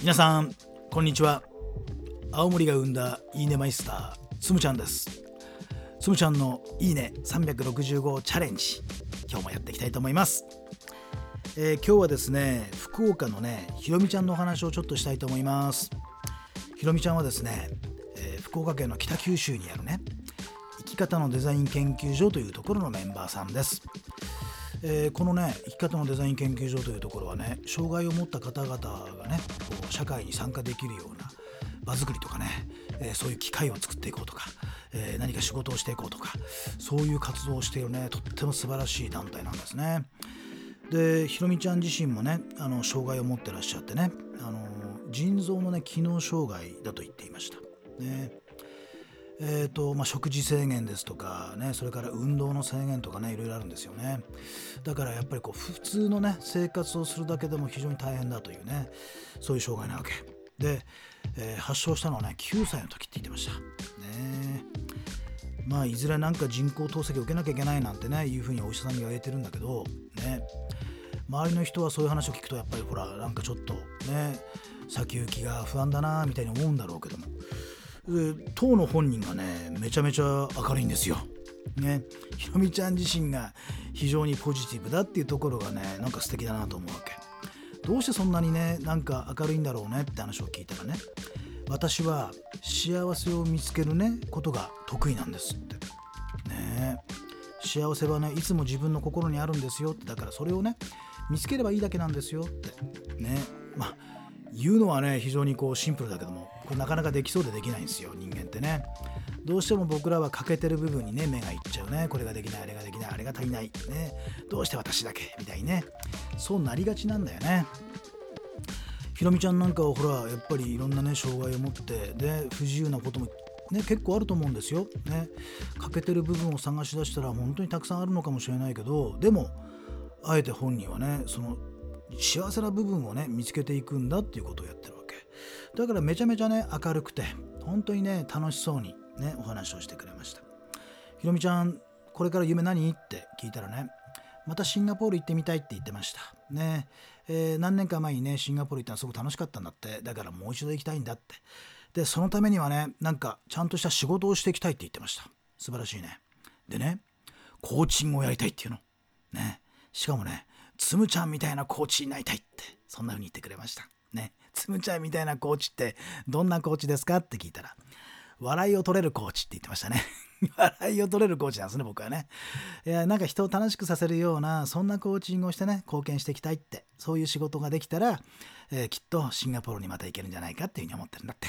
皆さんこんにちは。青森が生んだいいねマイスターつむちゃんです。つむちゃんのいいね365チャレンジ今日もやっていきたいと思います。えー、今日はですね福岡のねひろみちゃんのお話をちょっとしたいと思います。ひろみちゃんはですね、えー、福岡県の北九州にあるね生き方のデザイン研究所というところのメンバーさんです。えー、このね生き方のデザイン研究所というところはね障害を持った方々がねこう社会に参加できるような場作りとかね、えー、そういう機会を作っていこうとか、えー、何か仕事をしていこうとかそういう活動をしているねとっても素晴らしい団体なんですね。でひろみちゃん自身もねあの障害を持ってらっしゃってねあの腎臓のね機能障害だと言っていました。ねえーとまあ、食事制限ですとか、ね、それから運動の制限とかねいろいろあるんですよね。だからやっぱりこう普通のね生活をするだけでも非常に大変だというねそういう障害なわけ。で、えー、発症したのはね9歳の時って言ってました。ね。まあいずれなんか人工透析を受けなきゃいけないなんてねいうふうにお医者さんに言われてるんだけどね。周りの人はそういう話を聞くとやっぱりほらなんかちょっとね先行きが不安だなみたいに思うんだろうけども。当の本人がねめちゃめちゃ明るいんですよ。ね、ひろみちゃん自身が非常にポジティブだっていうところがねなんか素敵だなと思うわけ。どうしてそんなにねなんか明るいんだろうねって話を聞いたらね私は幸せを見つけるねことが得意なんですって。ね。幸せはねいつも自分の心にあるんですよって。だからそれをね見つければいいだけなんですよって。ね。まあ言うのはね非常にこうシンプルだけどもこれなかなかできそうでできないんですよ人間ってね。どうしても僕らは欠けてる部分にね目がいっちゃうね。これができないあれができないあれが足りないね。どうして私だけ？みたいにね。そうなりがちなんだよね。ひろみちゃんなんかはほらやっぱりいろんなね障害を持ってで不自由なこともね、結構あると思うんですよ。ね、欠けてる部分を探し出したら本当にたくさんあるのかもしれないけどでもあえて本人はねその幸せな部分をね見つけていくんだっていうことをやってるわけ。だからめちゃめちゃね明るくて本当にね楽しそうにねお話をしてくれました。ひろみちゃんこれから夢何？って聞いたらねまたシンガポール行ってみたいって言ってました。ね。えー、何年か前にねシンガポール行ったらすごく楽しかったんだって。だからもう一度行きたいんだって。でそのためにはねなんかちゃんとした仕事をしていきたいって言ってました。素晴らしいね。でねコーチングをやりたいっていうの。ね。しかもねつむちゃんみたいなコーチになりたいってそんな風に言ってくれました。ね。つむちゃんみたいなコーチってどんなコーチですかって聞いたら笑いを取れるコーチって言ってましたね。笑いを取れるコーチなんですね僕はね。いやなんか人を楽しくさせるようなそんなコーチングをしてね貢献していきたいってそういう仕事ができたら、えー、きっとシンガポールにまた行けるんじゃないかっていうふうに思ってるんだって。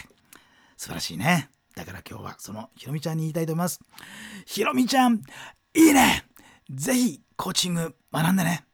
素晴らしいね。だから今日はそのひろみちゃんに言いたいと思います。ひろみちゃんいいね！ぜひコーチング学んでね。